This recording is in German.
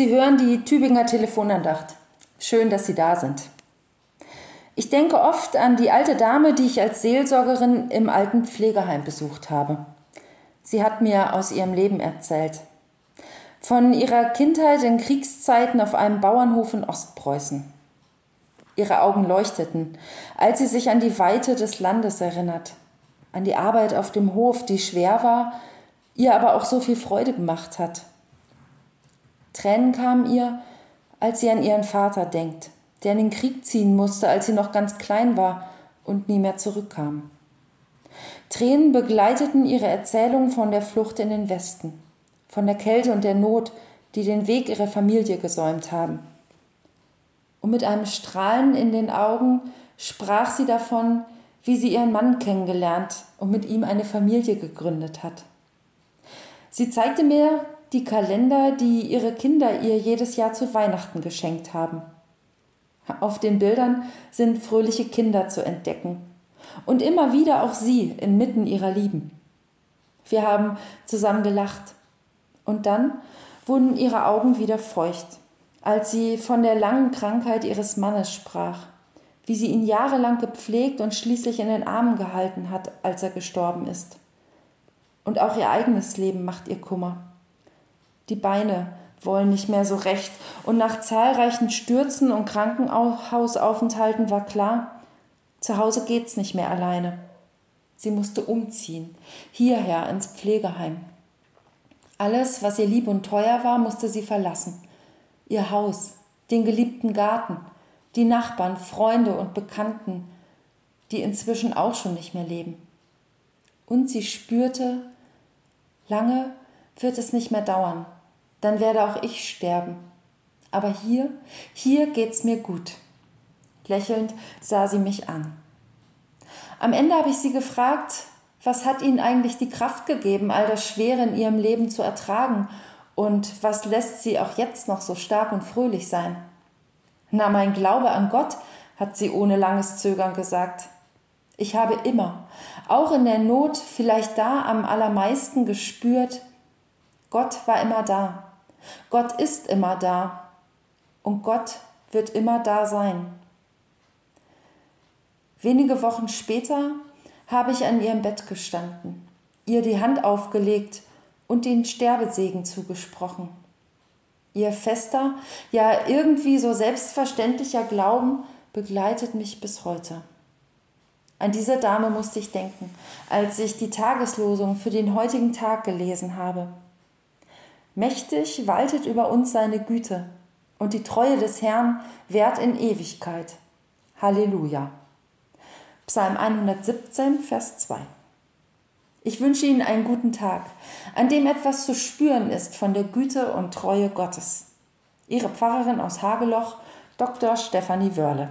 Sie hören die Tübinger Telefonandacht. Schön, dass Sie da sind. Ich denke oft an die alte Dame, die ich als Seelsorgerin im alten Pflegeheim besucht habe. Sie hat mir aus ihrem Leben erzählt. Von ihrer Kindheit in Kriegszeiten auf einem Bauernhof in Ostpreußen. Ihre Augen leuchteten, als sie sich an die Weite des Landes erinnert, an die Arbeit auf dem Hof, die schwer war, ihr aber auch so viel Freude gemacht hat. Tränen kamen ihr, als sie an ihren Vater denkt, der in den Krieg ziehen musste, als sie noch ganz klein war und nie mehr zurückkam. Tränen begleiteten ihre Erzählung von der Flucht in den Westen, von der Kälte und der Not, die den Weg ihrer Familie gesäumt haben. Und mit einem Strahlen in den Augen sprach sie davon, wie sie ihren Mann kennengelernt und mit ihm eine Familie gegründet hat. Sie zeigte mir die Kalender, die ihre Kinder ihr jedes Jahr zu Weihnachten geschenkt haben. Auf den Bildern sind fröhliche Kinder zu entdecken und immer wieder auch sie inmitten ihrer Lieben. Wir haben zusammen gelacht und dann wurden ihre Augen wieder feucht, als sie von der langen Krankheit ihres Mannes sprach, wie sie ihn jahrelang gepflegt und schließlich in den Armen gehalten hat, als er gestorben ist. Und auch ihr eigenes Leben macht ihr Kummer. Die Beine wollen nicht mehr so recht, und nach zahlreichen Stürzen und Krankenhausaufenthalten war klar, zu Hause geht's nicht mehr alleine. Sie musste umziehen, hierher ins Pflegeheim. Alles, was ihr lieb und teuer war, musste sie verlassen. Ihr Haus, den geliebten Garten, die Nachbarn, Freunde und Bekannten, die inzwischen auch schon nicht mehr leben. Und sie spürte, lange wird es nicht mehr dauern dann werde auch ich sterben. Aber hier, hier geht's mir gut. Lächelnd sah sie mich an. Am Ende habe ich sie gefragt, was hat ihnen eigentlich die Kraft gegeben, all das Schwere in ihrem Leben zu ertragen und was lässt sie auch jetzt noch so stark und fröhlich sein? Na, mein Glaube an Gott, hat sie ohne langes Zögern gesagt. Ich habe immer, auch in der Not, vielleicht da am allermeisten gespürt, Gott war immer da. Gott ist immer da und Gott wird immer da sein. Wenige Wochen später habe ich an ihrem Bett gestanden, ihr die Hand aufgelegt und den Sterbesegen zugesprochen. Ihr fester, ja irgendwie so selbstverständlicher Glauben begleitet mich bis heute. An diese Dame musste ich denken, als ich die Tageslosung für den heutigen Tag gelesen habe. Mächtig waltet über uns seine Güte, und die Treue des Herrn währt in Ewigkeit. Halleluja. Psalm 117, Vers 2. Ich wünsche Ihnen einen guten Tag, an dem etwas zu spüren ist von der Güte und Treue Gottes. Ihre Pfarrerin aus Hageloch, Dr. Stefanie Wörle.